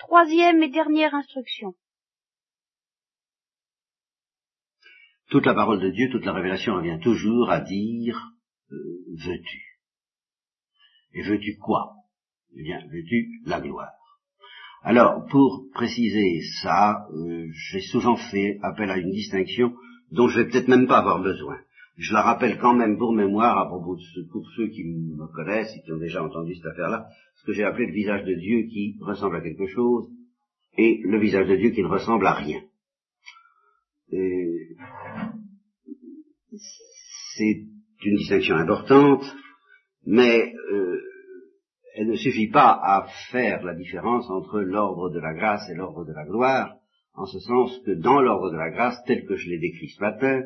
Troisième et dernière instruction. Toute la parole de Dieu, toute la révélation revient toujours à dire euh, veux-tu? Et veux-tu quoi? Eh bien, veux-tu la gloire? Alors, pour préciser ça, euh, j'ai souvent fait appel à une distinction dont je vais peut-être même pas avoir besoin. Je la rappelle quand même pour mémoire à propos de ce, pour ceux qui me connaissent et qui ont déjà entendu cette affaire-là, ce que j'ai appelé le visage de Dieu qui ressemble à quelque chose et le visage de Dieu qui ne ressemble à rien. C'est une distinction importante, mais euh, elle ne suffit pas à faire la différence entre l'ordre de la grâce et l'ordre de la gloire, en ce sens que dans l'ordre de la grâce, tel que je l'ai décrit ce matin,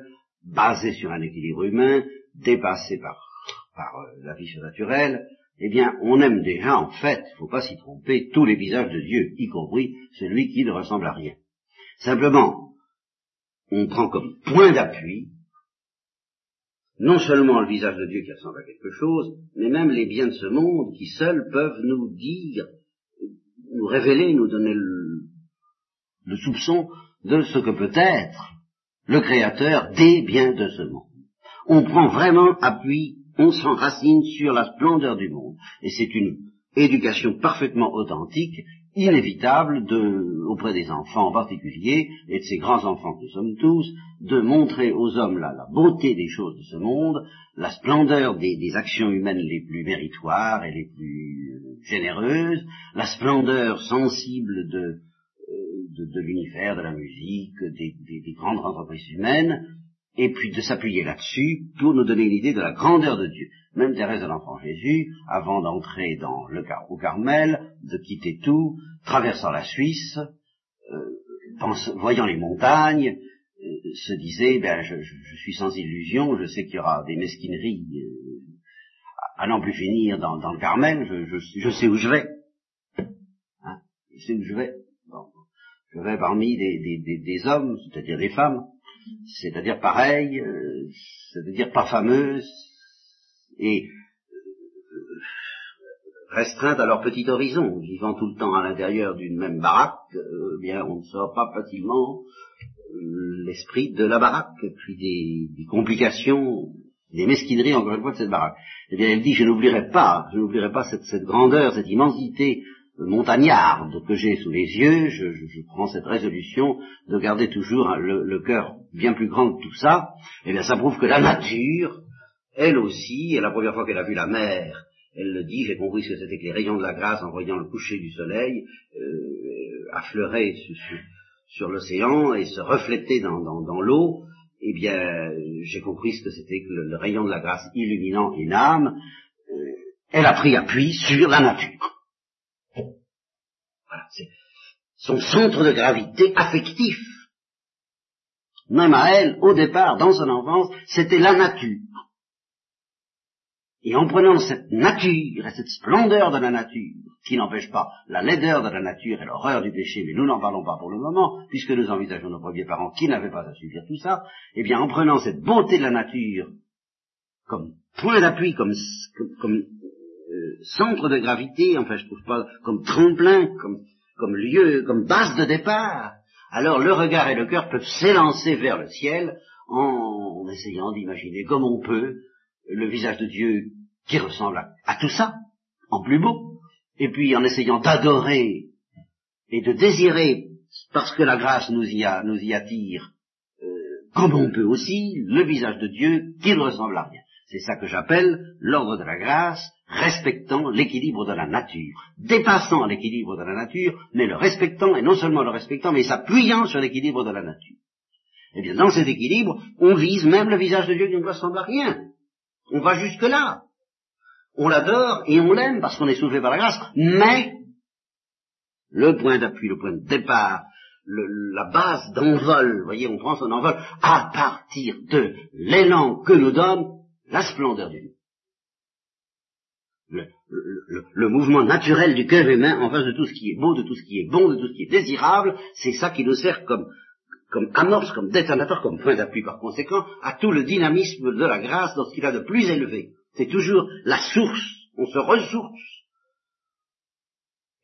basé sur un équilibre humain, dépassé par, par euh, la vie surnaturelle, eh bien, on aime déjà, en fait, il ne faut pas s'y tromper, tous les visages de Dieu, y compris celui qui ne ressemble à rien. Simplement, on prend comme point d'appui non seulement le visage de Dieu qui ressemble à quelque chose, mais même les biens de ce monde qui seuls peuvent nous dire, nous révéler, nous donner le, le soupçon de ce que peut être le créateur des biens de ce monde. On prend vraiment appui, on s'enracine sur la splendeur du monde. Et c'est une éducation parfaitement authentique, inévitable auprès des enfants en particulier, et de ces grands enfants que nous sommes tous, de montrer aux hommes la, la beauté des choses de ce monde, la splendeur des, des, actions humaines les plus méritoires et les plus euh, généreuses, la splendeur sensible de, de, de l'univers, de la musique, des, des, des, grandes entreprises humaines, et puis de s'appuyer là-dessus pour nous donner une idée de la grandeur de Dieu. Même Thérèse de l'Enfant Jésus, avant d'entrer dans le au Carmel, de quitter tout, traversant la Suisse, euh, voyant les montagnes, euh, se disait, ben, je, je, je, suis sans illusion, je sais qu'il y aura des mesquineries euh, à n'en plus finir dans, dans le Carmel, je, je, sais où je vais. Hein, je sais où je vais. Vais parmi des, hommes, c'est-à-dire des femmes, c'est-à-dire pareilles, euh, c'est-à-dire pas fameuses, et euh, restreintes à leur petit horizon, vivant tout le temps à l'intérieur d'une même baraque, euh, eh bien on ne sort pas facilement euh, l'esprit de la baraque, puis des, complications, des mesquineries encore une fois de cette baraque. Eh bien elle dit, je n'oublierai pas, je n'oublierai pas cette grandeur, cette immensité montagnarde que j'ai sous les yeux, je, prends cette résolution de garder toujours le, le cœur bien plus grand que tout ça, et eh bien ça prouve que la nature, elle aussi, et la première fois qu'elle a vu la mer, elle le dit, j'ai compris ce que c'était que les rayons de la grâce en voyant le coucher du soleil euh, affleurer sur, l'océan et se refléter dans, l'eau, eh bien j'ai compris ce que c'était que le, le, rayon de la grâce illuminant une âme, euh, elle a pris appui sur la nature son centre de gravité affectif. Même à elle, au départ, dans son enfance, c'était la nature. Et en prenant cette nature et cette splendeur de la nature, qui n'empêche pas la laideur de la nature et l'horreur du péché, mais nous n'en parlons pas pour le moment, puisque nous envisageons nos premiers parents qui n'avaient pas à subir tout ça, eh bien en prenant cette beauté de la nature comme point d'appui, comme, euh, centre de gravité, enfin je trouve pas, comme tremplin, comme comme lieu, comme base de départ, alors le regard et le cœur peuvent s'élancer vers le ciel en, essayant d'imaginer comme on peut le visage de Dieu qui ressemble à, tout ça, en plus beau, et puis en essayant d'adorer et de désirer, parce que la grâce nous y, a, nous y attire, euh, comme on peut aussi, le visage de Dieu qui ne ressemble à rien. C'est ça que j'appelle l'ordre de la grâce, respectant l'équilibre de la nature, dépassant l'équilibre de la nature, mais le respectant, et non seulement le respectant, mais s'appuyant sur l'équilibre de la nature. Eh bien, dans cet équilibre, on vise même le visage de Dieu qui ne ressemble à rien. On va jusque-là. On l'adore et on l'aime parce qu'on est soulevé par la grâce, mais le point d'appui, le point de départ, la base d'envol, vous voyez, on prend son envol à partir de l'élan que nous donne la splendeur du le, mouvement naturel du cœur humain en face de tout ce qui est beau, de tout ce qui est bon, de tout ce qui est désirable, c'est ça qui nous sert comme, comme amorce, comme détonateur, comme point d'appui par conséquent à tout le dynamisme de la grâce dans ce qu'il a de plus élevé. C'est toujours la source, on se ressource.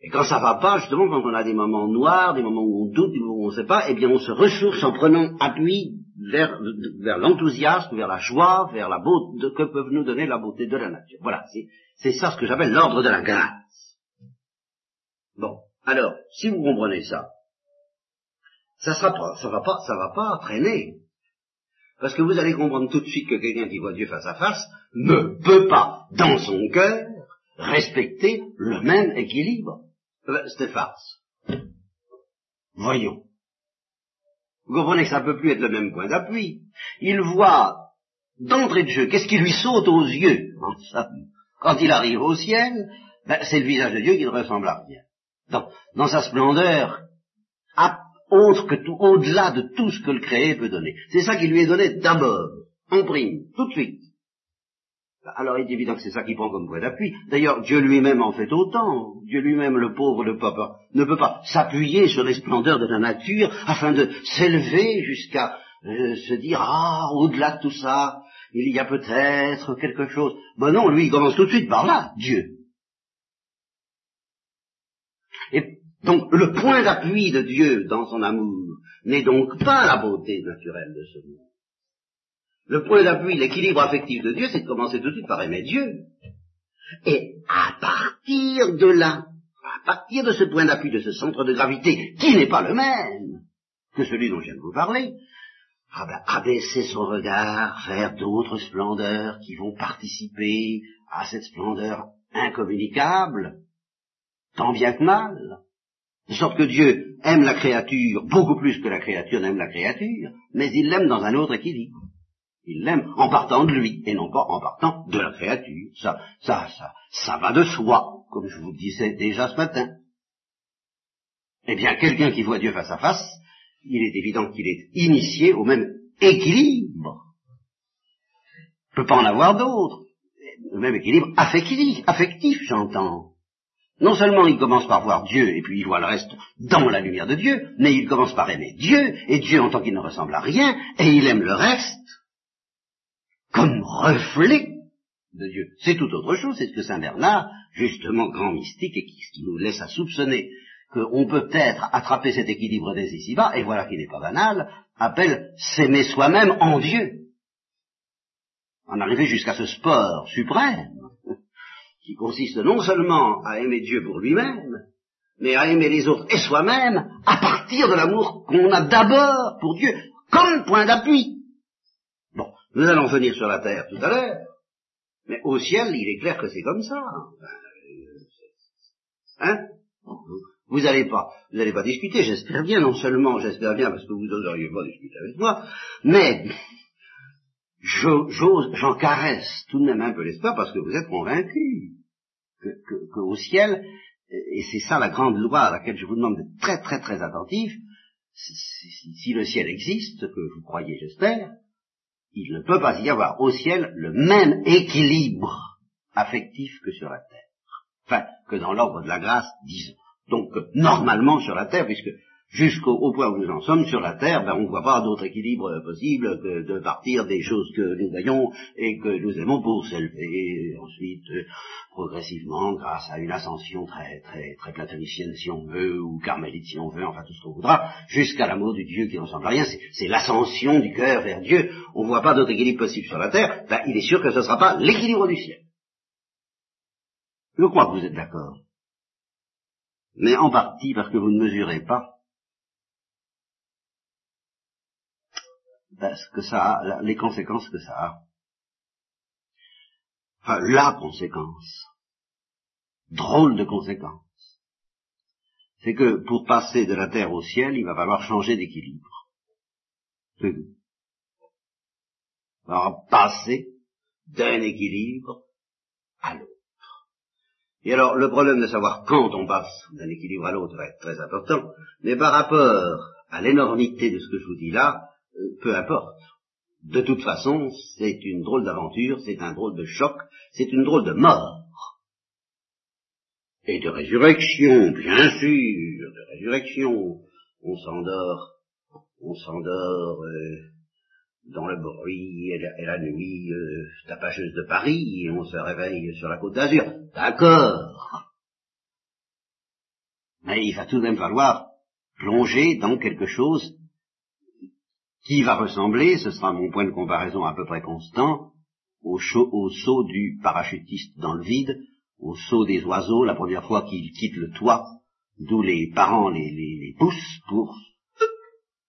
Et quand ça va pas, justement, quand on a des moments noirs, des moments où on doute, des moments où on ne sait pas, eh bien on se ressource en prenant appui vers, vers l'enthousiasme, vers la joie, vers la beauté que peuvent nous donner la beauté de la nature. Voilà, c'est ça ce que j'appelle l'ordre de la grâce. Bon, alors, si vous comprenez ça, ça sera pas, ça va pas, ça va pas traîner. Parce que vous allez comprendre tout de suite que quelqu'un qui voit Dieu face à face ne peut pas, dans son cœur, respecter le même équilibre. Euh, C'était farce. Voyons. Vous comprenez que ça ne peut plus être le même point d'appui. Il voit d'entrée de jeu, qu'est-ce qui lui saute aux yeux Quand il arrive au ciel, ben, c'est le visage de Dieu qui ne ressemble à rien. Dans, dans sa splendeur, autre que tout, au-delà de tout ce que le créé peut donner. C'est ça qui lui est donné d'abord, en prime, tout de suite. Alors il est évident que c'est ça qui prend comme point d'appui. D'ailleurs, Dieu lui-même en fait autant. Dieu lui-même, le pauvre, le ne peut pas s'appuyer sur les splendeurs de la nature afin de s'élever jusqu'à euh, se dire, ah, au-delà de tout ça, il y a peut-être quelque chose. Ben non, lui, il commence tout de suite par là, Dieu. Et donc le point d'appui de Dieu dans son amour n'est donc pas la beauté naturelle de ce monde. Le point d'appui, l'équilibre affectif de Dieu, c'est de commencer tout de suite par aimer Dieu. Et à partir de là, à partir de ce point d'appui, de ce centre de gravité, qui n'est pas le même que celui dont je viens de vous parler, abaisser son regard vers d'autres splendeurs qui vont participer à cette splendeur incommunicable, tant bien que mal. De sorte que Dieu aime la créature beaucoup plus que la créature n'aime la créature, mais il l'aime dans un autre équilibre. Il l'aime en partant de lui et non pas en partant de la créature. Ça, ça, ça, ça va de soi, comme je vous disais déjà ce matin. Eh bien, quelqu'un qui voit Dieu face à face, il est évident qu'il est initié au même équilibre. Il ne peut pas en avoir d'autre. Le même équilibre affectif, j'entends. Non seulement il commence par voir Dieu et puis il voit le reste dans la lumière de Dieu, mais il commence par aimer Dieu, et Dieu en tant qu'il ne ressemble à rien, et il aime le reste comme reflet de Dieu. C'est tout autre chose, c'est ce que Saint Bernard, justement grand mystique, et qui nous laisse à soupçonner qu'on peut peut-être attraper cet équilibre des ici-bas, et voilà qui n'est pas banal, appelle s'aimer soi-même en Dieu. En arriver jusqu'à ce sport suprême qui consiste non seulement à aimer Dieu pour lui-même, mais à aimer les autres et soi-même à partir de l'amour qu'on a d'abord pour Dieu, comme point d'appui. Bon, nous allons venir sur la terre tout à l'heure, mais au ciel, il est clair que c'est comme ça. Hein? Vous n'allez pas, vous n'allez pas discuter, j'espère bien, non seulement j'espère bien parce que vous n'oseriez pas discuter avec moi, mais j'ose, j'en caresse tout de même un peu l'espoir parce que vous êtes convaincus qu'au que, ciel, et c'est ça la grande loi à laquelle je vous demande d'être très très très attentif, si, si, le ciel existe, que vous croyez j'espère, il ne peut pas y avoir au ciel le même équilibre affectif que sur la terre. Enfin, que dans l'ordre de la grâce, disons. Donc, normalement sur la terre, puisque jusqu'au point où nous en sommes sur la Terre, ben, on ne voit pas d'autre équilibre possible que de partir des choses que nous voyons et que nous aimons pour s'élever, ensuite, euh, progressivement, grâce à une ascension très, très, très platonicienne si on veut, ou carmélite si on veut, enfin tout ce qu'on voudra, jusqu'à l'amour du Dieu qui ne ressemble à rien, c'est l'ascension du cœur vers Dieu. On ne voit pas d'autre équilibre possible sur la Terre, ben, il est sûr que ce ne sera pas l'équilibre du ciel. Je crois que vous êtes d'accord. Mais en partie parce que vous ne mesurez pas ce que ça a, les conséquences que ça a. Enfin, la conséquence, drôle de conséquence, c'est que pour passer de la terre au ciel, il va falloir changer d'équilibre. C'est tout. Alors, passer d'un équilibre. Et alors, le problème de savoir quand on passe d'un équilibre à l'autre va être très important, mais par rapport à l'énormité de ce que je vous dis là, euh, peu importe. De toute façon, c'est une drôle d'aventure, c'est un drôle de choc, c'est une drôle de mort. Et de résurrection, bien sûr, de résurrection. On s'endort, on s'endort euh, dans le bruit et la, nuit euh, tapageuse de Paris, on se réveille sur la côte d'Azur. D'accord. Mais il va tout de même falloir plonger dans quelque chose qui va ressembler, ce sera mon point de comparaison à peu près constant, au, saut du parachutiste dans le vide, au saut des oiseaux la première fois qu'ils quittent le toit, d'où les parents les poussent pour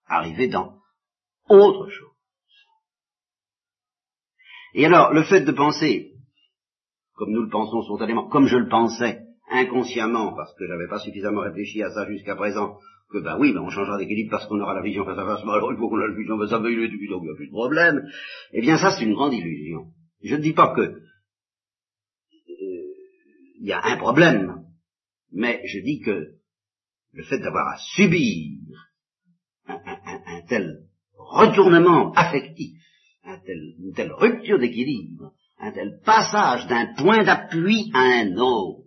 arriver dans autre chose. Et alors, le fait de penser, comme nous le pensons spontanément, comme je le pensais, inconsciemment, parce que j'avais pas suffisamment réfléchi à ça jusqu'à présent, que ben oui, ben on changera d'équilibre parce qu'on aura la vision face à face, alors il faut qu'on ait la vision face à face, donc il n'y a plus de problème. Eh bien ça c'est une grande illusion. Je ne dis pas que euh, il y a un problème, mais je dis que le fait d'avoir à subir un, tel retournement affectif, une telle rupture d'équilibre, un tel passage d'un point d'appui à un autre,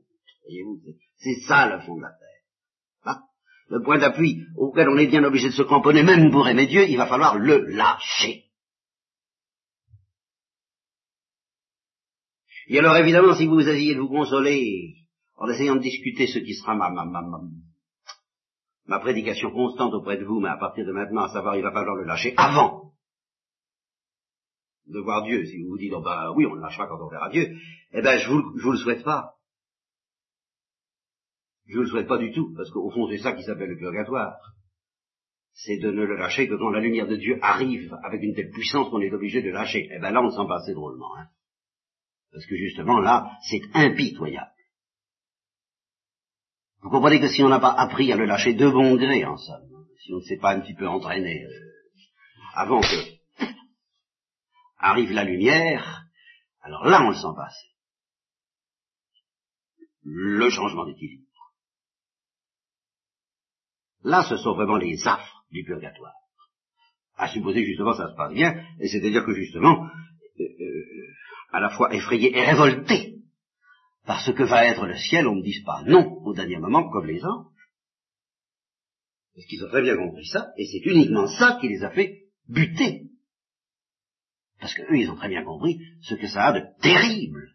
c'est ça le fond de la terre. Le point d'appui auquel on est bien obligé de se cramponner, même pour aimer Dieu, il va falloir le lâcher. Et alors évidemment, si vous essayez de vous consoler en essayant de discuter ce qui sera ma, ma, ma, ma, prédication constante auprès de vous, mais à partir de maintenant, à savoir, il va falloir le lâcher avant de voir Dieu. Si vous vous dites, ben oui, on le lâchera quand on verra Dieu, eh ben je vous, je vous le souhaite pas. Je ne le souhaite pas du tout, parce qu'au fond c'est ça qui s'appelle le purgatoire. C'est de ne le lâcher que quand la lumière de Dieu arrive avec une telle puissance qu'on est obligé de lâcher. Eh bien là on s'en passe drôlement. Hein. Parce que justement là, c'est impitoyable. Vous comprenez que si on n'a pas appris à le lâcher de bon gré, en somme, si on ne s'est pas un petit peu entraîné euh, avant que arrive la lumière, alors là on le sent passer. Le changement d'équilibre. Là, ce sont vraiment les affres du purgatoire. À supposer justement ça se passe bien, et c'est-à-dire que justement, euh, euh, à la fois effrayé et révolté par ce que va être le ciel, on ne dise pas non au dernier moment comme les anges. Parce qu'ils ont très bien compris ça, et c'est uniquement ça qui les a fait buter. Parce qu'eux, ils ont très bien compris ce que ça a de terrible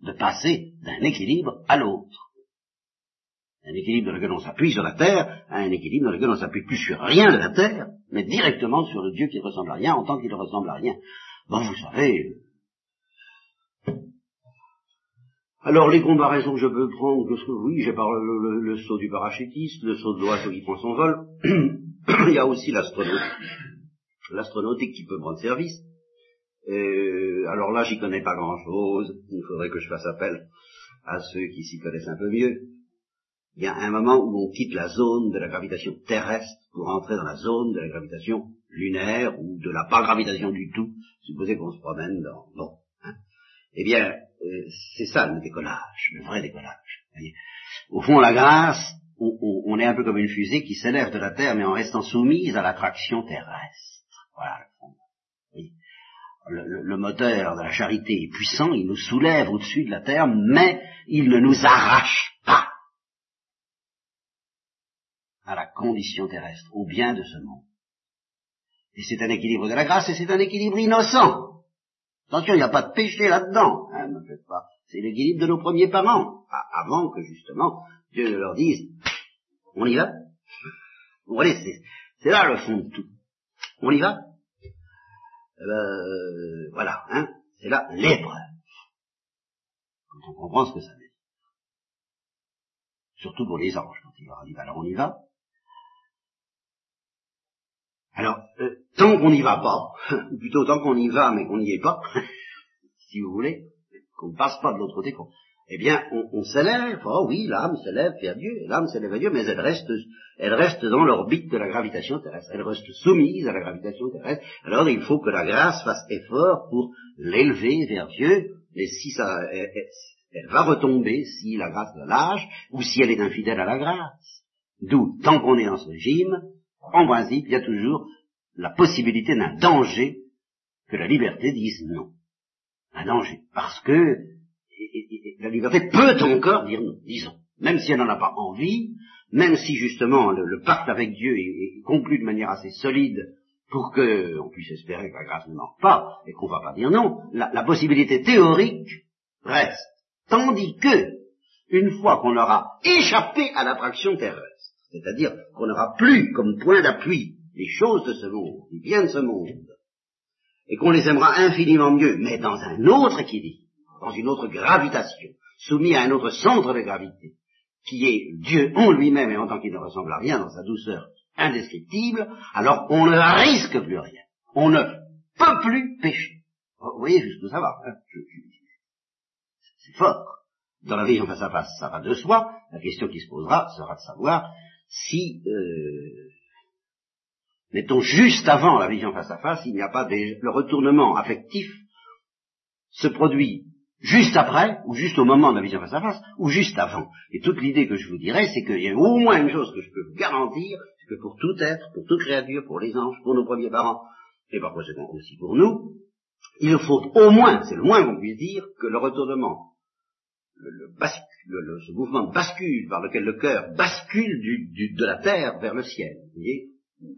de passer d'un équilibre à l'autre un équilibre dans lequel on s'appuie sur la terre, à un équilibre dans lequel on s'appuie plus sur rien de la terre, mais directement sur le Dieu qui ne ressemble à rien en tant qu'il ne ressemble à rien. Bon, vous savez. Alors les comparaisons que je peux prendre, que oui, j'ai parlé le, saut du parachutiste, le saut de l'oiseau qui prend son vol. Il y a aussi l'astronautique, l'astronautique qui peut prendre service. alors là, j'y connais pas grand-chose. Il faudrait que je fasse appel à ceux qui s'y connaissent un peu mieux il y a un moment où on quitte la zone de la gravitation terrestre pour entrer dans la zone de la gravitation lunaire ou de la pas gravitation du tout, supposé qu'on se promène dans... Bon. Hein. Eh bien, euh, c'est ça le décollage, le vrai décollage. Au fond, la grâce, on, est un peu comme une fusée qui s'élève de la Terre, mais en restant soumise à l'attraction terrestre. Voilà le fond. Le, le, moteur de la charité est puissant, il nous soulève au-dessus de la Terre, mais il ne nous arrache pas à la condition terrestre, au bien de ce monde. Et c'est un équilibre de la grâce et c'est un équilibre innocent. Attention, il n'y a pas de péché là-dedans, hein, ne faites pas. C'est l'équilibre de nos premiers parents, avant que justement Dieu ne leur dise, on y va? Vous voyez, c'est là le fond de tout. On y va? Euh, Voilà, hein, c'est là l'épreuve. Quand on comprend ce que ça veut dire. Surtout pour les anges, quand ils leur alors on y va alors, euh, tant qu'on n'y va pas, ou plutôt tant qu'on y va mais qu'on n'y est pas, si vous voulez, qu'on ne passe pas de l'autre côté, eh bien, on, s'élève, oh oui, l'âme s'élève vers Dieu, l'âme s'élève à Dieu, mais elle reste, elle reste dans l'orbite de la gravitation terrestre, elle reste soumise à la gravitation terrestre. Alors, il faut que la grâce fasse effort pour l'élever vers Dieu, et si ça, elle, elle va retomber si la grâce la lâche, ou si elle est infidèle à la grâce. D'où, tant qu'on est dans ce régime, en principe, il y a toujours la possibilité d'un danger que la liberté dise non. Un danger. Parce que la liberté peut encore dire non, disons. Même si elle n'en a pas envie, même si justement le, pacte avec Dieu est, conclu de manière assez solide pour qu'on puisse espérer que la grâce ne manque pas et qu'on ne va pas dire non, la, la possibilité théorique reste. Tandis que une fois qu'on aura échappé à l'attraction terrestre, c'est-à-dire qu'on n'aura plus comme point d'appui les choses de ce monde, les biens de ce monde, et qu'on les aimera infiniment mieux, mais dans un autre équilibre, dans une autre gravitation, soumis à un autre centre de gravité, qui est Dieu en lui-même et en tant qu'il ne ressemble à rien dans sa douceur indescriptible, alors on ne risque plus rien. On ne peut plus pécher. Vous voyez jusqu'où ça va. Hein C'est fort. Dans la vision face à face, ça va de soi. La question qui se posera sera de savoir si, euh, mettons, juste avant la vision face à face, il n'y a pas des, le retournement affectif se produit juste après, ou juste au moment de la vision face à face, ou juste avant. Et toute l'idée que je vous dirais, c'est qu'il y a au moins une chose que je peux vous garantir, c'est que pour tout être, pour toute créature, pour les anges, pour nos premiers parents, et par conséquent aussi pour nous, il faut au moins, c'est le moins qu'on puisse dire, que le retournement, le, le, ce mouvement de bascule par lequel le cœur bascule de la terre vers le ciel, vous voyez,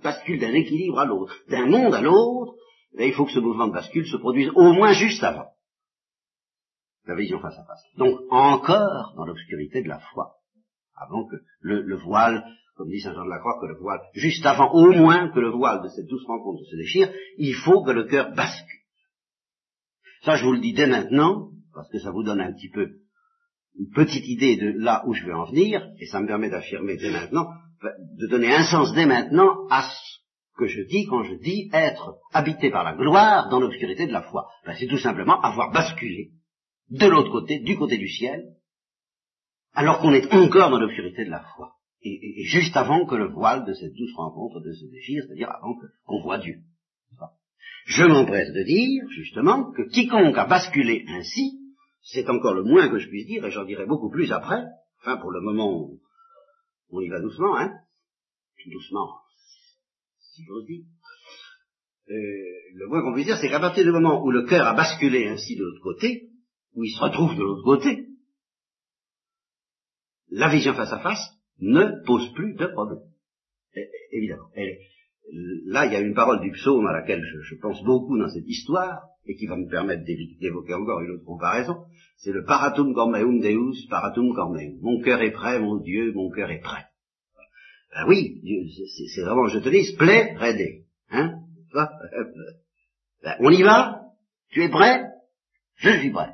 bascule d'un équilibre à l'autre, d'un monde à l'autre, il faut que ce mouvement de bascule se produise au moins juste avant la vision face à face. Donc encore dans l'obscurité de la foi, avant que le, voile, comme dit Saint Jean de la Croix, que le voile, juste avant au moins que le voile de cette douce rencontre se déchire, il faut que le cœur bascule. Ça je vous le dis dès maintenant, parce que ça vous donne un petit peu une petite idée de là où je vais en venir, et ça me permet d'affirmer dès maintenant, de donner un sens dès maintenant à ce que je dis quand je dis être habité par la gloire dans l'obscurité de la foi. Ben, c'est tout simplement avoir basculé de l'autre côté, du côté du ciel, alors qu'on est encore dans l'obscurité de la foi. Et, juste avant que le voile de cette douce rencontre de se déchire, c'est-à-dire avant qu'on voit Dieu. Je m'empresse de dire, justement, que quiconque a basculé ainsi, c'est encore le moins que je puisse dire, et j'en dirai beaucoup plus après, enfin pour le moment, on y va doucement, hein, doucement, si j'ose dire. Euh, le moins qu'on puisse dire, c'est qu'à partir du moment où le cœur a basculé ainsi de l'autre côté, où il se retrouve de l'autre côté, la vision face à face ne pose plus de problème. évidemment. là, il y a une parole du psaume à laquelle je, pense beaucoup dans cette histoire, et qui va me permettre d'évoquer encore une autre comparaison. C'est le paratum cormeum deus, paratum cormeum. Mon cœur est prêt, mon Dieu, mon cœur est prêt. Ben oui, c'est vraiment, je te dis, plaît, redé. Hein ben, On y va? Tu es prêt? Je suis prêt.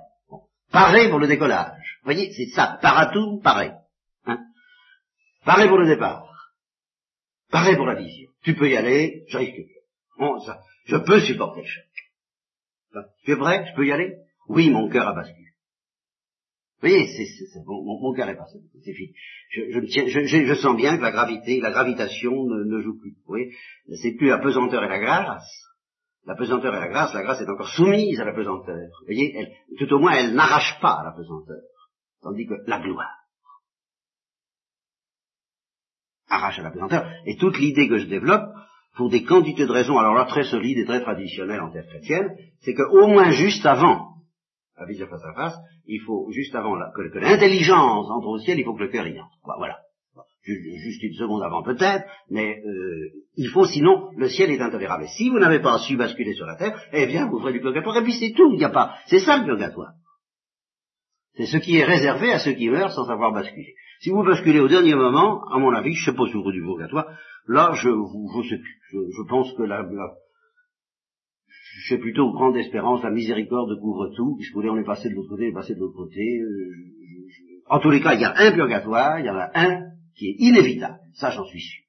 Pareil pour le décollage. Vous voyez, c'est ça. Paratum, pareil. Hein? Pour le départ. Pareil pour la vision. Tu peux y aller, je risque bon, ça, Je peux supporter le choc. Tu es prêt? Je peux y aller? Oui, mon cœur a basculé. Vous voyez, c'est, mon, cœur est passé. C'est fini. Je, sens bien que la gravité, la gravitation ne, joue plus. Vous c'est plus la pesanteur et la grâce, la pesanteur et la grâce, la grâce est encore soumise à la pesanteur. Vous voyez, tout au moins, elle n'arrache pas à la pesanteur. Tandis que la gloire arrache à la pesanteur. Et toute l'idée que je développe, pour des quantités de raisons, alors là très solides et très traditionnelles en terre chrétienne, c'est qu'au moins juste avant la vision face à face, il faut juste avant que, l'intelligence entre au ciel, il faut que le cœur y entre. Voilà juste une seconde avant peut-être, mais euh, il faut sinon le ciel est intolérable. Et si vous n'avez pas su basculer sur la terre, eh bien vous ferez du purgatoire, et puis c'est tout, il n'y a pas. C'est ça le purgatoire. C'est ce qui est réservé à ceux qui meurent sans avoir basculé. Si vous basculez au dernier moment, à mon avis, je sais pas si vous du purgatoire, là je, je, sais, je, je pense que la, j'ai plutôt grande espérance, la miséricorde couvre tout, puisque on est passé de l'autre côté, on est passé de l'autre côté. Euh, en tous les cas, il y a un purgatoire, il y en a un qui est inévitable, ça j'en suis sûr,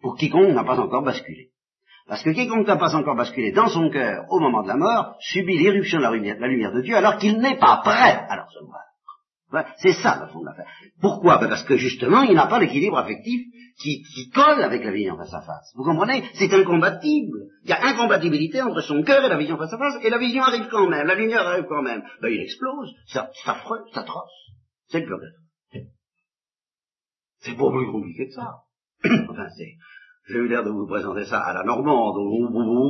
pour quiconque n'a pas encore basculé. Parce que quiconque n'a pas encore basculé dans son cœur au moment de la mort subit l'irruption de la lumière, de Dieu alors qu'il n'est pas prêt à la recevoir. c'est ça le fond de l'affaire. Pourquoi? Ben, Parce que justement, il n'a pas l'équilibre affectif qui, colle avec la vision face à face. Vous comprenez? C'est incompatible. Il y a incompatibilité entre son cœur et la vision face à face, et la vision arrive quand même, la lumière arrive quand même. Ben, il explose, c'est affreux, c'est atroce. C'est le purgatoire. C'est pas plus compliqué que ça. enfin, c'est, j'ai eu l'air de vous présenter ça à la normande,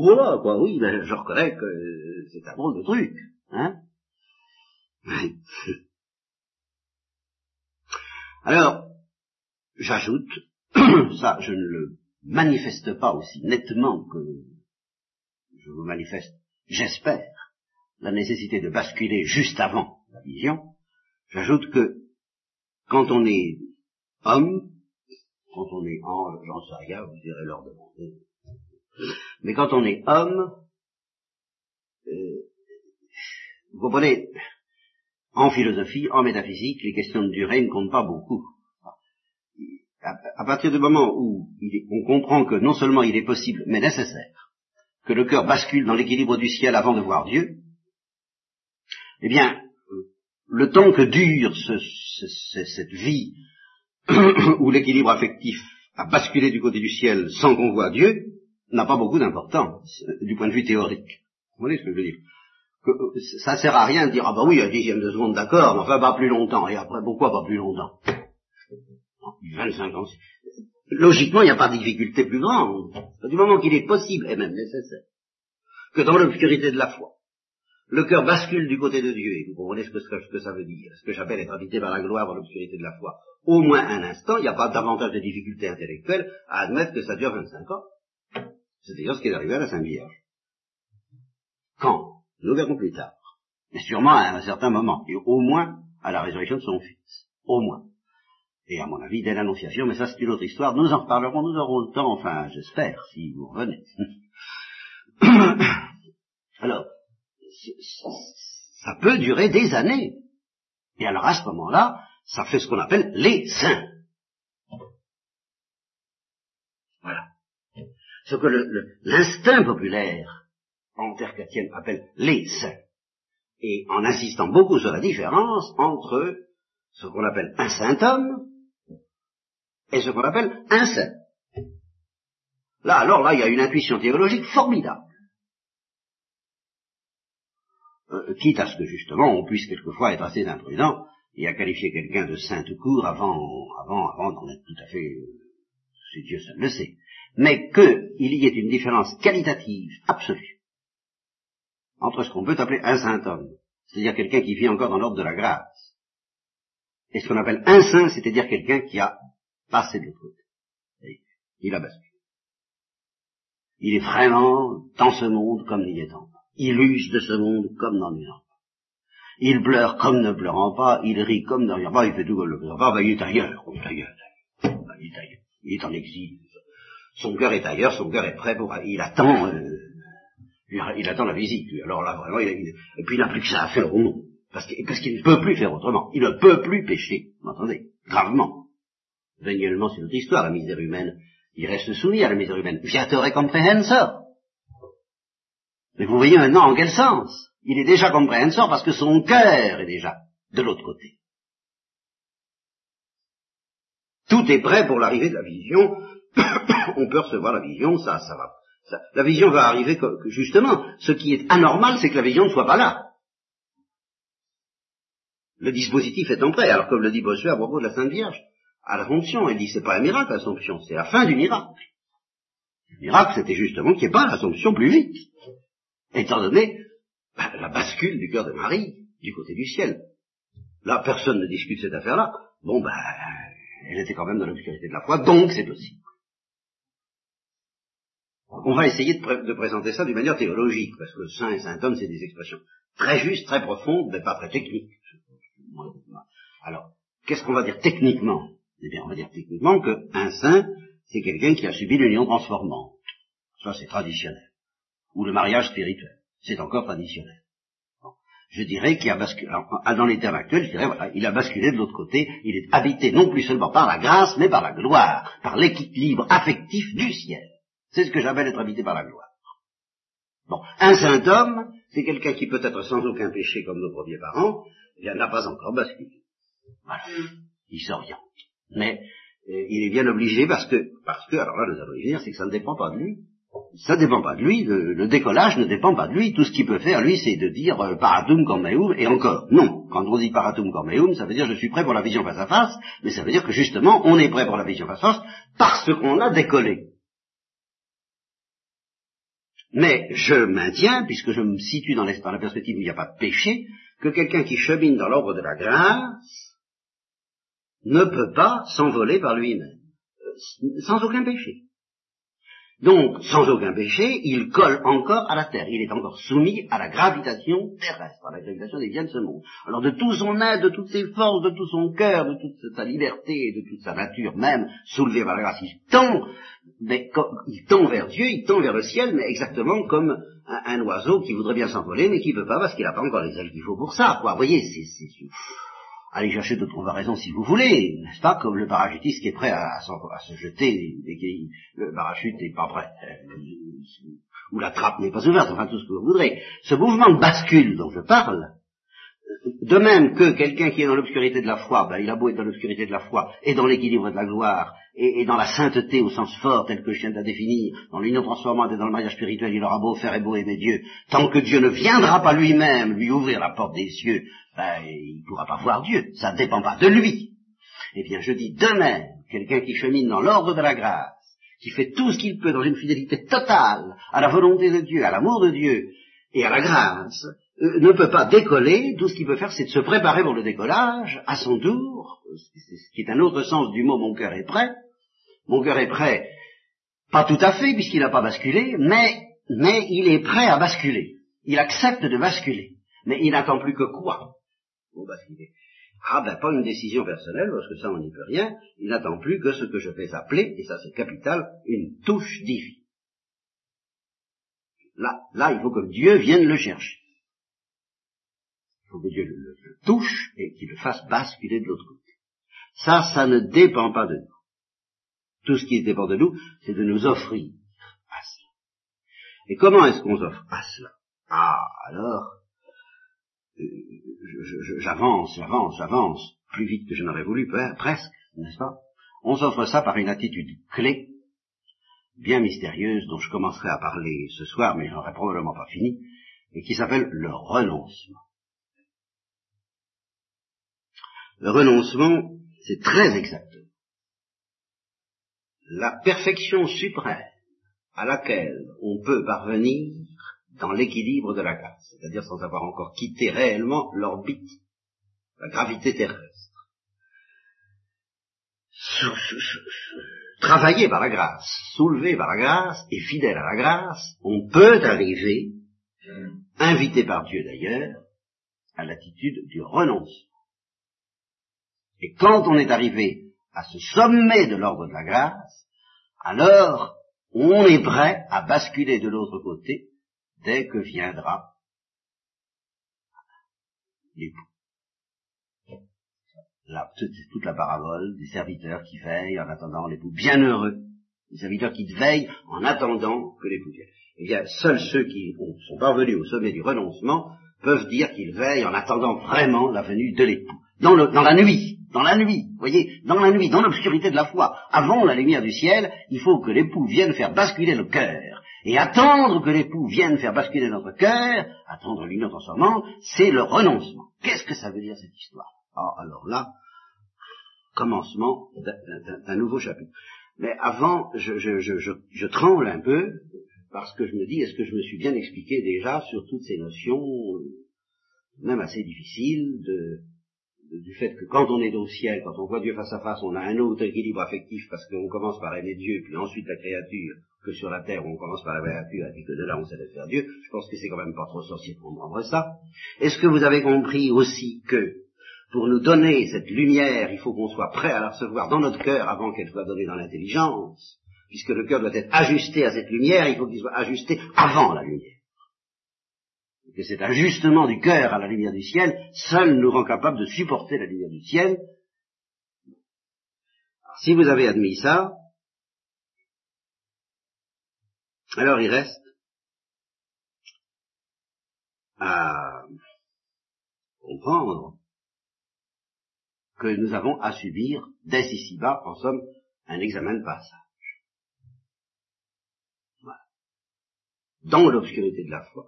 voilà, quoi, oui, mais je reconnais que c'est un drôle de truc, hein. Alors, j'ajoute, ça, je ne le manifeste pas aussi nettement que je vous manifeste, j'espère, la nécessité de basculer juste avant la vision, j'ajoute que quand on est homme, quand on est ange, j'en sais rien, vous irez leur demander. Mais quand on est homme, euh, vous comprenez, en philosophie, en métaphysique, les questions de durée ne comptent pas beaucoup. À, partir du moment où on comprend que non seulement il est possible, mais nécessaire, que le cœur bascule dans l'équilibre du ciel avant de voir Dieu, eh bien, le temps que dure cette vie où l'équilibre affectif a basculé du côté du ciel sans qu'on voit Dieu, n'a pas beaucoup d'importance du point de vue théorique. Vous voyez ce que je veux dire? Que, euh, Ça sert à rien de dire, ah bah oui, un dixième de seconde, d'accord, mais enfin pas plus longtemps. Et après, pourquoi pas plus longtemps? 25 ans. Logiquement, il n'y a pas de difficulté plus grande. Du moment qu'il est possible, et même nécessaire, que dans l'obscurité de la foi, le cœur bascule du côté de Dieu, et vous comprenez ce que, ça veut dire, ce que j'appelle être habité par la gloire dans l'obscurité de la foi, au moins un instant, il n'y a pas davantage de difficultés intellectuelles à admettre que ça dure 25 ans. C'est d'ailleurs ce qui est arrivé à la Sainte Vierge. Quand? Nous verrons plus tard. Mais sûrement à un certain moment, et au moins à la résurrection de son Fils. Au moins. Et à mon avis, dès l'Annonciation, mais ça c'est une autre histoire, nous en reparlerons, nous aurons le temps, enfin, j'espère, si vous revenez. Alors, ça peut durer des années. Et alors à ce moment-là, ça fait ce qu'on appelle les saints. Voilà. Ce que l'instinct populaire en terre chrétienne appelle les saints. Et en insistant beaucoup sur la différence entre ce qu'on appelle un saint homme et ce qu'on appelle un saint. Là, alors là, il y a une intuition théologique formidable. Euh, quitte à ce que justement on puisse quelquefois être assez imprudent et à qualifier quelqu'un de saint tout court avant, avant, avant d'en être tout à fait, euh, si Dieu seul le sait. Mais qu'il y ait une différence qualitative absolue entre ce qu'on peut appeler un saint homme, c'est-à-dire quelqu'un qui vit encore dans l'ordre de la grâce, et ce qu'on appelle un saint, c'est-à-dire quelqu'un qui a passé de l'autre côté. Il a basculé. Il est vraiment dans ce monde comme il est en. Il use de ce monde comme dans le il pleure comme ne pleurant pas, il rit comme ne riant pas, il fait tout comme ne pleure pas, il est ailleurs, il est ailleurs, ben, il est ailleurs, il est en exil. Son cœur est ailleurs, son cœur est prêt pour, il attend, euh, il, attend la visite. Alors là, vraiment, il, et puis il n'a plus que ça à faire au monde. Parce qu'il ne peut plus faire autrement. Il ne peut plus pécher. Vous m'entendez? Gravement. Véniellement, c'est notre histoire, la misère humaine. Il reste soumis à la misère humaine. Viator et comprehensor. Mais vous voyez maintenant en quel sens il est déjà compréhenseur parce que son cœur est déjà de l'autre côté. Tout est prêt pour l'arrivée de la vision. On peut recevoir la vision, ça, ça va. la vision va arriver que, justement. Ce qui est anormal, c'est que la vision ne soit pas là. Le dispositif est en prêt. Alors comme le dit Bossuet à propos de la Sainte Vierge, à l'Assomption, il dit c'est pas un miracle l'Assomption, c'est la fin du miracle. Le miracle, c'était justement qu'il n'y ait pas l'Assomption plus vite. Étant donné bah, la bascule du cœur de Marie du côté du ciel. Là, personne ne discute cette affaire-là. Bon, ben, elle était quand même dans l'obscurité de la foi, donc c'est possible. On va essayer de, présenter ça d'une manière théologique, parce que saint et saint homme, c'est des expressions très justes, très profondes, mais pas très techniques. Alors, qu'est-ce qu'on va dire techniquement? Eh bien, on va dire techniquement qu'un saint, c'est quelqu'un qui a subi l'union transformante. Ça, c'est traditionnel. Ou le mariage spirituel c'est encore traditionnel. Je dirais qu'il a basculé, dans les termes actuels, je dirais, voilà, il a basculé de l'autre côté, il est habité non plus seulement par la grâce, mais par la gloire, par l'équilibre affectif du ciel. C'est ce que j'appelle être habité par la gloire. Bon, un saint homme, c'est quelqu'un qui peut être sans aucun péché comme nos premiers parents, il n'a pas encore basculé. Voilà. Il s'oriente. Mais euh, il est bien obligé parce que, parce que, alors là, nous allons y dire, c'est que ça ne dépend pas de lui ça ne dépend pas de lui, le, décollage ne dépend pas de lui, tout ce qu'il peut faire, lui, c'est de dire euh, paratum cormeum, et encore, non, quand on dit paratum cormeum, ça veut dire je suis prêt pour la vision face à face, mais ça veut dire que justement, on est prêt pour la vision face à face parce qu'on a décollé. Mais je maintiens, puisque je me situe dans, dans la perspective où il n'y a pas de péché, que quelqu'un qui chemine dans l'ordre de la grâce ne peut pas s'envoler par lui-même, euh, sans aucun péché. Donc, sans aucun péché, il colle encore à la terre. Il est encore soumis à la gravitation terrestre, à la gravitation des biens de ce monde. Alors, de tout son être, de toutes ses forces, de tout son cœur, de toute sa liberté, de toute sa nature même, soulevée par la grâce, il tend, mais, il tend vers Dieu, il tend vers le ciel, mais exactement comme un, un oiseau qui voudrait bien s'envoler, mais qui ne peut pas parce qu'il n'a pas encore les ailes qu'il faut pour ça. Quoi. Vous voyez, c'est allez chercher d'autres raisons si vous voulez, n'est-ce pas, comme le parachutiste qui est prêt à, se jeter dès que le parachute n'est pas prêt, ou la trappe n'est pas ouverte, enfin tout ce que vous voudrez. Ce mouvement de bascule dont je parle, de même que quelqu'un qui est dans l'obscurité de la foi, ben, il a beau être dans l'obscurité de la foi, et dans l'équilibre de la gloire, et, dans la sainteté au sens fort tel que je viens de la définir, dans l'union transformante et dans le mariage spirituel, il aura beau faire et beau aimer Dieu, tant que Dieu ne viendra pas lui-même lui ouvrir la porte des cieux, ben, il ne pourra pas voir Dieu, ça ne dépend pas de lui. Eh bien, je dis de même, quelqu'un qui chemine dans l'ordre de la grâce, qui fait tout ce qu'il peut dans une fidélité totale à la volonté de Dieu, à l'amour de Dieu et à la grâce, euh, ne peut pas décoller, tout ce qu'il peut faire, c'est de se préparer pour le décollage, à son tour, ce qui est un autre sens du mot mon cœur est prêt. Mon cœur est prêt, pas tout à fait, puisqu'il n'a pas basculé, mais, mais il est prêt à basculer. Il accepte de basculer. Mais il n'attend plus que quoi? Pour basculer Ah ben pas une décision personnelle, parce que ça on n'y peut rien, il n'attend plus que ce que je fais appeler, et ça c'est capital, une touche divine. Là, là, il faut que Dieu vienne le chercher. Il faut que Dieu le, touche et qu'il le fasse basculer de l'autre côté. Ça, ça ne dépend pas de nous. Tout ce qui dépend de nous, c'est de nous offrir à cela. Et comment est-ce qu'on s'offre à cela? Ah, alors, j'avance, j'avance, j'avance, plus vite que je n'aurais voulu, presque, n'est-ce pas? On s'offre ça par une attitude clé, bien mystérieuse, dont je commencerai à parler ce soir, mais j'en probablement pas fini, et qui s'appelle le renoncement. Le renoncement, c'est très exact. La perfection suprême à laquelle on peut parvenir dans l'équilibre de la grâce, c'est-à-dire sans avoir encore quitté réellement l'orbite, la gravité terrestre. Travailler par la grâce, soulever par la grâce et fidèle à la grâce, on peut arriver, invité par Dieu d'ailleurs, à l'attitude du renoncement. Et quand on est arrivé à ce sommet de l'ordre de la grâce, alors on est prêt à basculer de l'autre côté dès que viendra l'époux. Là, c'est toute la parabole des serviteurs qui veillent en attendant l'époux. Bienheureux, les serviteurs qui veillent en attendant que l'époux vienne. Eh bien, seuls ceux qui sont parvenus au sommet du renoncement peuvent dire qu'ils veillent en attendant vraiment la venue de l'époux. Dans, dans la nuit, dans la nuit, voyez, dans la nuit, dans l'obscurité de la foi, avant la lumière du ciel, il faut que l'époux vienne faire basculer le cœur. Et attendre que l'époux vienne faire basculer notre cœur, attendre l'union transformante, c'est le renoncement. Qu'est-ce que ça veut dire cette histoire? Ah, alors là, commencement d'un nouveau chapitre. Mais avant, je, tremble un peu, parce que je me dis, est-ce que je me suis bien expliqué déjà sur toutes ces notions, même assez difficiles, du fait que quand on est au ciel, quand on voit Dieu face à face, on a un autre équilibre affectif parce qu'on commence par aimer Dieu, puis ensuite la créature, que sur la terre on commence par la créature, et que de là on sait faire Dieu. Je pense que c'est quand même pas trop sorcier de comprendre ça. Est-ce que vous avez compris aussi que pour nous donner cette lumière, il faut qu'on soit prêt à la recevoir dans notre cœur avant qu'elle soit donnée dans l'intelligence, puisque le cœur doit être ajusté à cette lumière, il faut qu'il soit ajusté avant la lumière que cet ajustement du cœur à la lumière du ciel, seul nous rend capable de supporter la lumière du ciel. si vous avez admis ça, alors il reste à comprendre que nous avons à subir dès ici-bas, en somme, un examen de passage. Dans l'obscurité de la foi,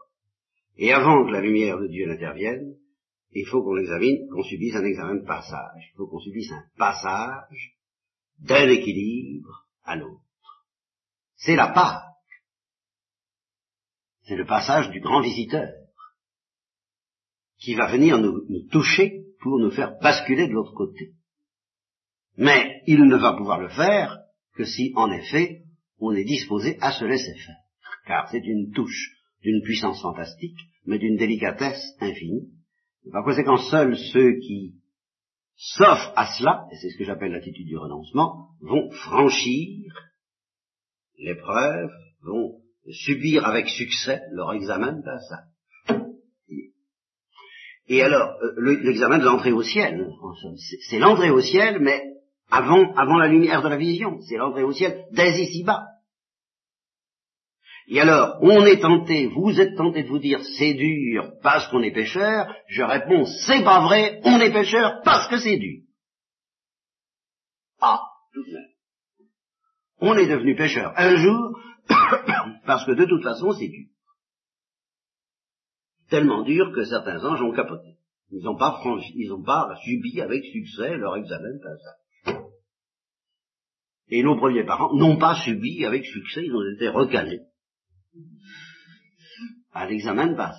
et avant que la lumière de Dieu n'intervienne, il faut qu'on examine, qu'on subisse un examen de passage. Il faut qu'on subisse un passage d'un équilibre à l'autre. C'est la Pâque. C'est le passage du grand visiteur qui va venir nous, toucher pour nous faire basculer de l'autre côté. Mais il ne va pouvoir le faire que si, en effet, on est disposé à se laisser faire, car c'est une touche d'une puissance fantastique, mais d'une délicatesse infinie. Par conséquent, seuls ceux qui s'offrent à cela, et c'est ce que j'appelle l'attitude du renoncement, vont franchir l'épreuve, vont subir avec succès leur examen de passage. Et alors, euh, l'examen de l'entrée au ciel, c'est l'entrée au ciel, mais avant, avant la lumière de la vision, c'est l'entrée au ciel dès ici-bas. Et alors, on est tenté, vous êtes tenté de vous dire c'est dur parce qu'on est pécheur, je réponds c'est pas vrai, on est pécheur parce que c'est dur. Ah, tout de. On est devenu pécheur un jour parce que de toute façon c'est dur. Tellement dur que certains anges ont capoté. Ils n'ont pas franchi, ils n'ont pas subi avec succès leur examen de passage. Et nos premiers parents n'ont pas subi avec succès, ils ont été recalés à l'examen de base.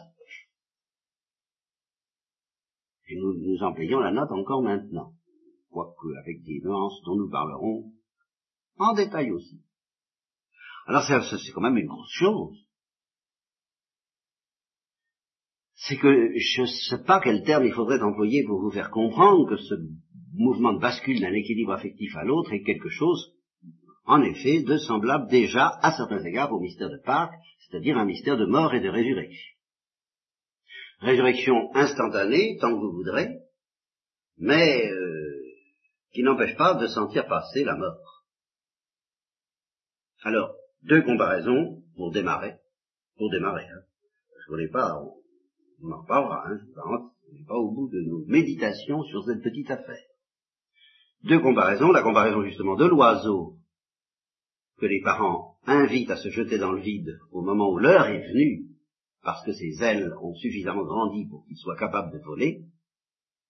Et nous nous en payons la note encore maintenant, quoique avec des nuances dont nous parlerons en détail aussi. Alors c'est quand même une grosse chose. C'est que je ne sais pas quel terme il faudrait employer pour vous faire comprendre que ce mouvement de bascule d'un équilibre affectif à l'autre est quelque chose en effet, de semblable déjà, à certains égards, au mystère de Pâques, c'est-à-dire un mystère de mort et de résurrection. Résurrection instantanée, tant que vous voudrez, mais euh, qui n'empêche pas de sentir passer la mort. Alors, deux comparaisons pour démarrer, pour démarrer. Hein. Je ne pas, on, en reparlera, hein, on n'est pas au bout de nos méditations sur cette petite affaire. Deux comparaisons, la comparaison justement de l'oiseau que les parents invitent à se jeter dans le vide au moment où l'heure est venue, parce que ses ailes ont suffisamment grandi pour qu'il soit capable de voler,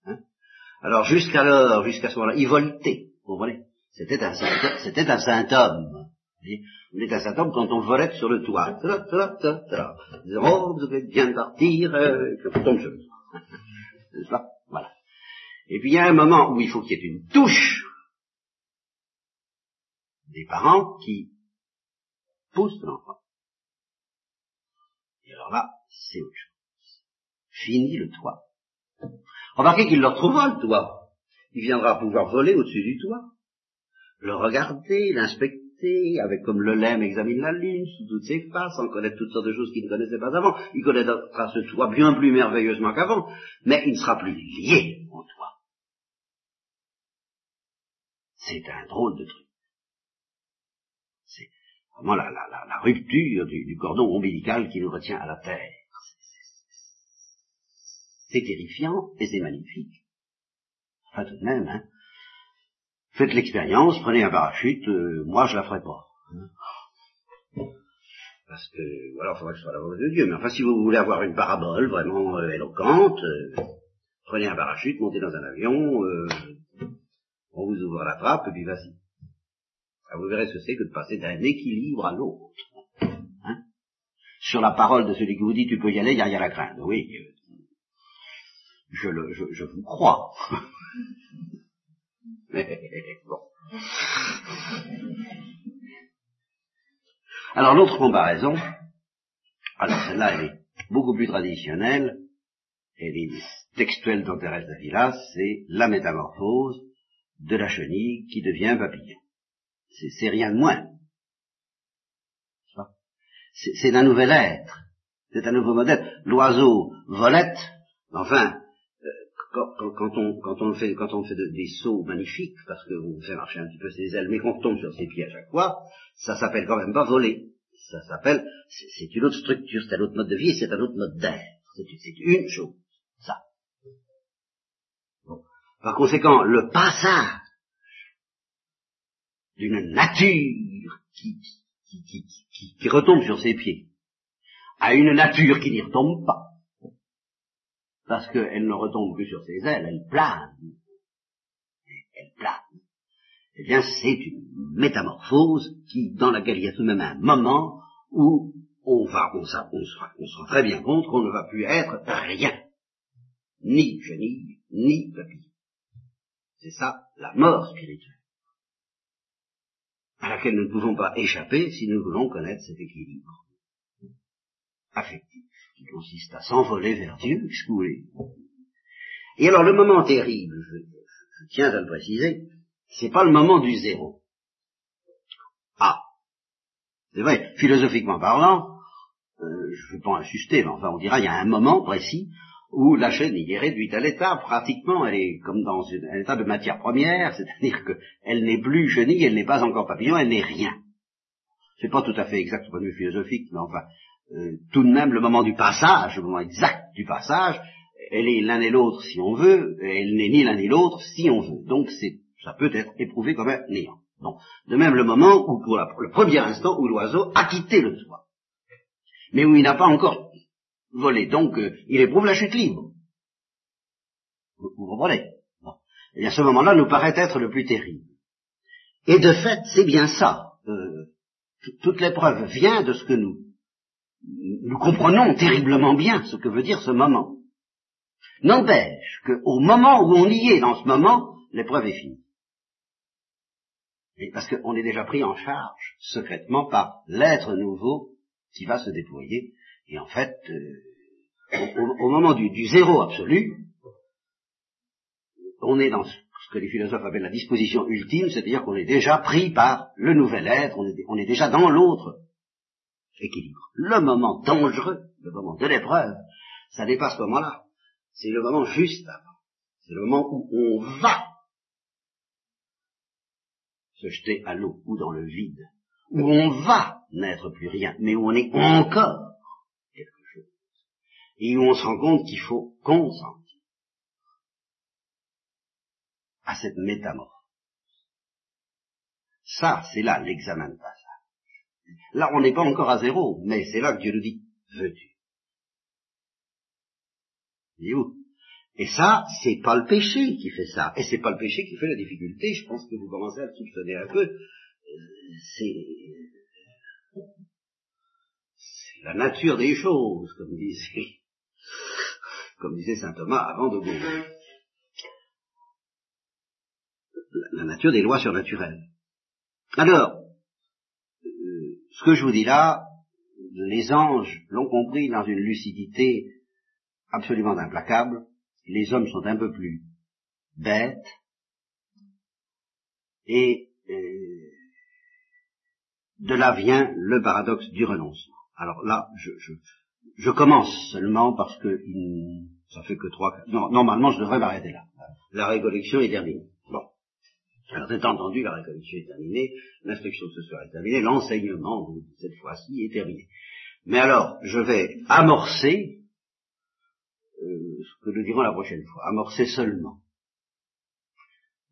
hein, alors jusqu'alors, jusqu'à ce moment-là, il voltait, vous comprenez? C'était un, c'était un symptôme. On est un symptôme quand on volait sur le toit. Oh, vous allez bien partir, euh, que vous tombe le. C'est ça Voilà. Et puis il y a un moment où il faut qu'il y ait une touche des parents qui poussent l'enfant. Et alors là, c'est autre chose. Fini le toit. Remarquez qu'il leur trouvera le toit. Il viendra pouvoir voler au-dessus du toit, le regarder, l'inspecter, avec comme le lemme examine la lune sous toutes ses faces, en connaître toutes sortes de choses qu'il ne connaissait pas avant. Il connaîtra ce toit bien plus merveilleusement qu'avant, mais il ne sera plus lié au toit. C'est un drôle de truc vraiment la, rupture du, du, cordon ombilical qui nous retient à la terre. C'est terrifiant et c'est magnifique. Enfin tout de même, hein. Faites l'expérience, prenez un parachute, euh, moi je la ferai pas. Parce que, voilà, il faudrait que ce soit la volonté de Dieu. Mais enfin, si vous voulez avoir une parabole vraiment euh, éloquente, euh, prenez un parachute, montez dans un avion, on vous ouvre la trappe, et puis vas-y. Ah, vous verrez ce que c'est que de passer d'un équilibre à l'autre. Hein? Sur la parole de celui qui vous dit tu peux y aller, il n'y a rien à. Oui, je, le, je vous crois. Alors l'autre comparaison, alors celle-là elle est beaucoup plus traditionnelle, elle est textuelle dans Thérèse d'Avila, c'est la métamorphose de la chenille qui devient papillon. C'est rien de moins. C'est un nouvel être. C'est un nouveau modèle. L'oiseau volette, enfin, quand, on, quand on fait, quand on fait des sauts magnifiques, parce qu'on fait marcher un petit peu ses ailes, mais qu'on tombe sur ses pieds à chaque fois, ça s'appelle quand même pas voler. Ça s'appelle, c'est une autre structure, c'est un autre mode de vie, c'est un autre mode d'air. C'est une chose, ça. Par conséquent, le passage d'une nature qui, qui, qui, qui, retombe sur ses pieds, à une nature qui n'y retombe pas, parce qu'elle ne retombe que sur ses ailes, elle plane, elle plane. Eh bien, c'est une métamorphose qui, dans laquelle il y a tout de même un moment où on va, on, on on sera très bien compte qu'on ne va plus être rien, ni chenille, ni papillon. C'est ça, la mort spirituelle. à laquelle nous ne pouvons pas échapper si nous voulons connaître cet équilibre affectif qui consiste à s'envoler vers Dieu, excouler. Et alors le moment terrible, je, tiens à le préciser, c'est pas le moment du zéro. Ah, c'est vrai, philosophiquement parlant, euh, je ne vais pas insister, mais enfin on dira il y a un moment précis où la chaîne est réduite à l'état, pratiquement, elle est comme dans un état de matière première, c'est-à-dire qu'elle n'est plus chenille, elle n'est pas encore papillon, elle n'est rien. C'est pas tout à fait exact au point de vue philosophique, mais enfin, euh, tout de même le moment du passage, le moment exact du passage, elle est l'un et l'autre si on veut, elle n'est ni l'un ni l'autre si on veut. Donc c'est, ça peut être éprouvé comme un néant. De même le moment où, pour, le premier instant, où l'oiseau a quitté le toit, mais où il n'a pas encore volé, donc euh, il éprouve la chute libre. Vous, comprenez? Bon. Eh bien, ce moment-là nous paraît être le plus terrible. Et de fait, c'est bien ça. Euh, toute l'épreuve vient de ce que nous nous comprenons terriblement bien ce que veut dire ce moment. N'empêche qu'au moment où on y est dans ce moment, l'épreuve est finie. Et parce qu'on est déjà pris en charge secrètement par l'être nouveau qui va se déployer. Et en fait, euh, au, moment du, zéro absolu, on est dans ce que les philosophes appellent la disposition ultime, c'est-à-dire qu'on est déjà pris par le nouvel être, on est déjà dans l'autre équilibre. Le moment dangereux, le moment de l'épreuve, ça n'est pas ce moment-là. C'est le moment juste avant. C'est le moment où on va se jeter à l'eau ou dans le vide, où on va n'être plus rien, mais où on est encore quelque chose, et où on se rend compte qu'il faut consentir à cette métamorphose. Ça, c'est là l'examen de passage. Là, on n'est pas encore à zéro, mais c'est là que Dieu nous dit, veux-tu? Et ça, c'est pas le péché qui fait ça, et c'est pas le péché qui fait la difficulté, je pense que vous commencez à le soupçonner un peu, c'est la nature des choses, comme disait, comme disait saint Thomas avant de mourir. La nature des lois surnaturelles. Alors, ce que je vous dis là, les anges l'ont compris dans une lucidité absolument implacable. Les hommes sont un peu plus bêtes. Et euh, de là vient le paradoxe du renoncement. Alors là, je, je, commence seulement parce que ça fait que trois. Non, normalement, je devrais m'arrêter là. La récollection est terminée. Alors, étant entendu, la récollection est terminée, l'instruction de ce soir est terminée, l'enseignement, cette fois-ci, est terminé. Mais alors, je vais amorcer euh, ce que nous dirons la prochaine fois, amorcer seulement.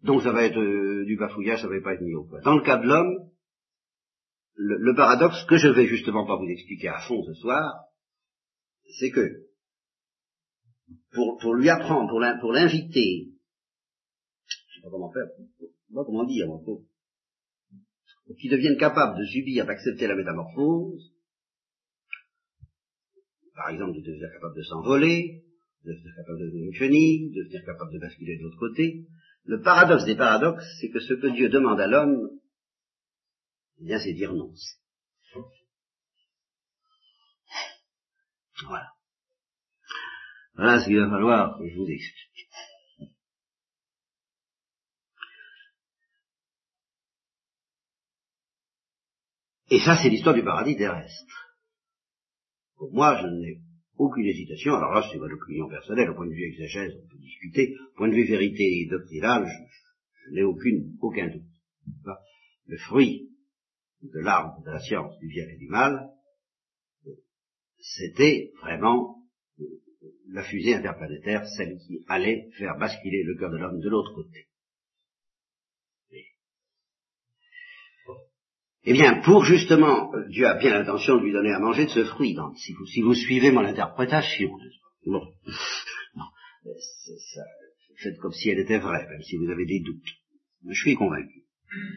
Donc ça va être euh, du bafouillage, ça va pas être mis au point. Dans le cas de l'homme, le, paradoxe que je vais justement pas vous expliquer à fond ce soir, c'est que pour, lui apprendre, pour l'inviter, je sais pas comment faire, comment dire, pauvre, pour qu'ils deviennent capables de subir, d'accepter la métamorphose, par exemple de devenir capable de s'envoler, de devenir capable de devenir une chenille, de devenir capable de basculer de l'autre côté. Le paradoxe des paradoxes, c'est que ce que Dieu demande à l'homme, eh bien, c'est dire non. Voilà. Voilà ce qu'il va falloir que je vous explique. Et ça, c'est l'histoire du paradis terrestre. Pour moi, je n'ai aucune hésitation. Alors là, c'est votre opinion personnelle. Au point de vue exégèse, on peut discuter. Au point de vue vérité doctrinale, je, je n'ai aucune, aucun doute. Le fruit de l'arbre de la science du bien et du mal, c'était vraiment la fusée interplanétaire, celle qui allait faire basculer le cœur de l'homme de l'autre côté. Eh bien, pour justement, euh, Dieu a bien l'intention de lui donner à manger de ce fruit, si, vous, si, vous, suivez mon interprétation, bon, non, ça, faites comme si elle était vraie, même si vous avez des doutes. Je suis convaincu.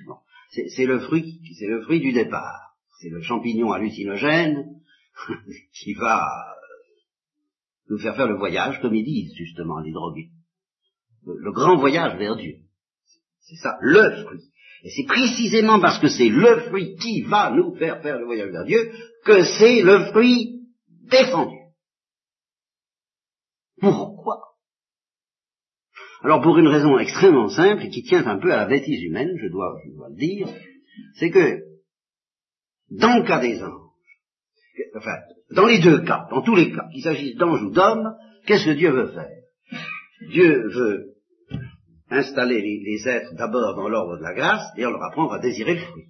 Bon. C'est le fruit, c'est le fruit du départ. C'est le champignon hallucinogène qui va nous faire faire le voyage, comme ils disent justement les drogués. Le grand voyage vers Dieu. C'est ça, le fruit. Et c'est précisément parce que c'est le fruit qui va nous faire faire le voyage vers Dieu que c'est le fruit défendu. Pourquoi? Alors pour une raison extrêmement simple et qui tient un peu à la bêtise humaine, je dois, je dois le dire, c'est que dans le cas des anges, enfin, dans les deux cas, dans tous les cas, qu'il s'agisse d'anges ou d'hommes, qu'est-ce que Dieu veut faire? Dieu veut installer les, êtres d'abord dans l'ordre de la grâce et on leur apprendre à désirer le fruit.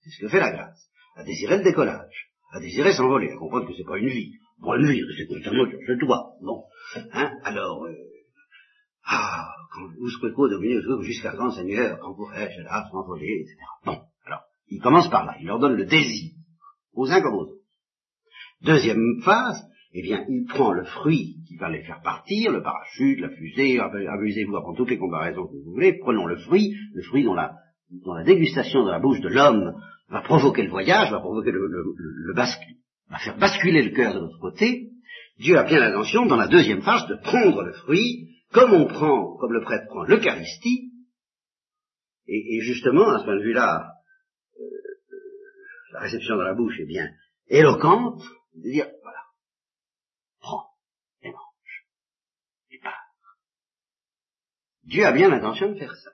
C'est ce que fait la grâce. À désirer le décollage, à désirer s'envoler, à comprendre que c'est pas une vie. Bon, une vie, c'est totalement je dois. Bon. Hein, alors, euh, ah, quand vous devenez jusqu'à quand, Seigneur, quand pourrais-je là s'envoler, etc. Bon, alors, il commence par là, il leur donne le désir, aux uns comme aux autres. Deuxième phase, eh bien, il prend le fruit qui va les faire partir, le parachute, la fusée, amusez-vous à toutes les comparaisons que vous voulez, prenons le fruit, le fruit dont la, dégustation dans la bouche de l'homme va provoquer le voyage, va provoquer le, le, bascule, va faire basculer le cœur de l'autre côté, Dieu a bien l'intention, dans la deuxième phase, de prendre le fruit, comme on prend, comme le prêtre prend l'Eucharistie, et, justement, à ce point de vue-là, euh, la réception dans la bouche est bien éloquente, de dire, voilà, prends et mange, et pars. Dieu a bien l'intention de faire ça.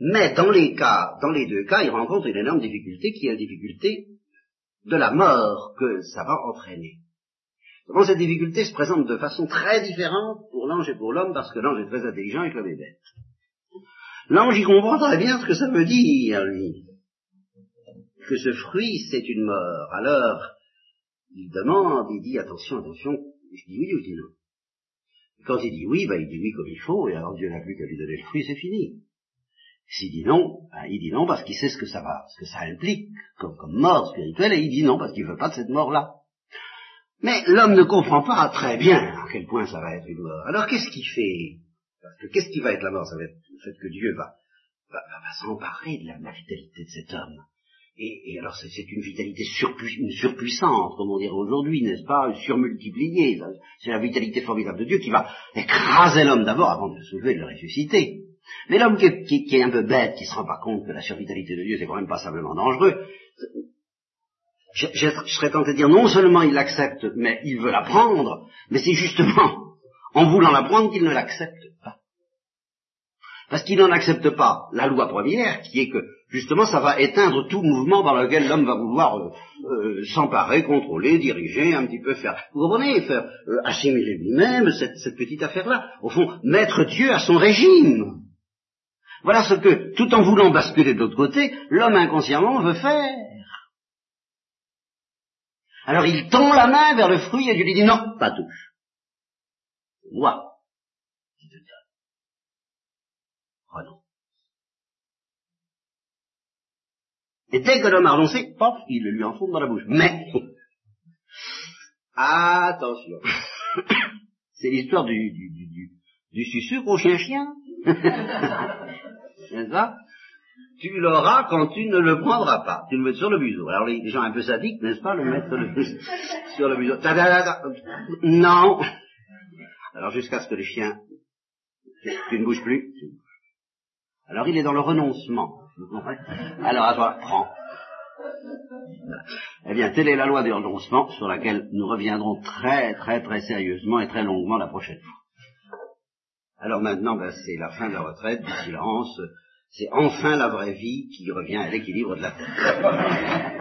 Mais dans les cas, dans les deux cas, il rencontre une énorme difficulté qui est la difficulté de la mort que ça va entraîner. Comment cette difficulté se présente de façon très différente pour l'ange et pour l'homme, parce que l'ange est très intelligent et que l'homme est bête. L'ange, y comprend très bien ce que ça veut dire, lui. Que ce fruit, c'est une mort. Alors, il demande, il dit, attention, attention, je dis oui ou je dis non? Quand il dit oui, ben, il dit oui comme il faut, et alors Dieu n'a plus qu'à lui donner le fruit, c'est fini. S'il dit non, ben, il dit non parce qu'il sait ce que ça va, ce que ça implique comme, mort spirituelle, et il dit non parce qu'il ne veut pas de cette mort-là. Mais l'homme ne comprend pas très bien à quel point ça va être une mort. Alors qu'est-ce qu'il fait? Parce que qu'est-ce qui va être la mort? Ça va être le fait que Dieu va, va, va, s'emparer de la, vitalité de cet homme. Et, alors c'est une vitalité surpuissante, comme on dirait aujourd'hui, n'est-ce pas, surmultipliée. C'est la vitalité formidable de Dieu qui va écraser l'homme d'abord avant de le soulever et de le ressusciter. Mais l'homme qui, est un peu bête, qui ne se rend pas compte que la survitalité de Dieu, c'est quand même pas simplement dangereux, je, serais tenté de dire non seulement il l'accepte, mais il veut l'apprendre, mais c'est justement en voulant l'apprendre qu'il ne l'accepte. Parce qu'il n'en accepte pas la loi première, qui est que justement ça va éteindre tout mouvement par lequel l'homme va vouloir euh, euh, s'emparer, contrôler, diriger, un petit peu faire, vous comprenez, faire euh, assimiler lui-même cette, cette petite affaire-là. Au fond, mettre Dieu à son régime. Voilà ce que, tout en voulant basculer de l'autre côté, l'homme inconsciemment veut faire. Alors il tend la main vers le fruit et Dieu lui dit non, pas touche. Moi, qui te donne. Renonce. Et dès que l'homme a renoncé, pof, il le lui enfonce dans la bouche. Mais, attention, c'est l'histoire du, du, du, du, sucre au chien-chien. C'est ça tu l'auras quand tu ne le prendras pas. Tu le mets sur le museau. Alors les, gens un peu sadiques, n'est-ce pas, le mettre sur le museau. Non. Alors jusqu'à ce que le chien, tu ne bouges plus. Alors il est dans le renoncement. Alors à toi, prends. Eh bien, telle est la loi du renoncement sur laquelle nous reviendrons très très très sérieusement et très longuement la prochaine fois. Alors maintenant, ben, c'est la fin de la retraite, du silence. C'est enfin la vraie vie qui revient à l'équilibre de la terre.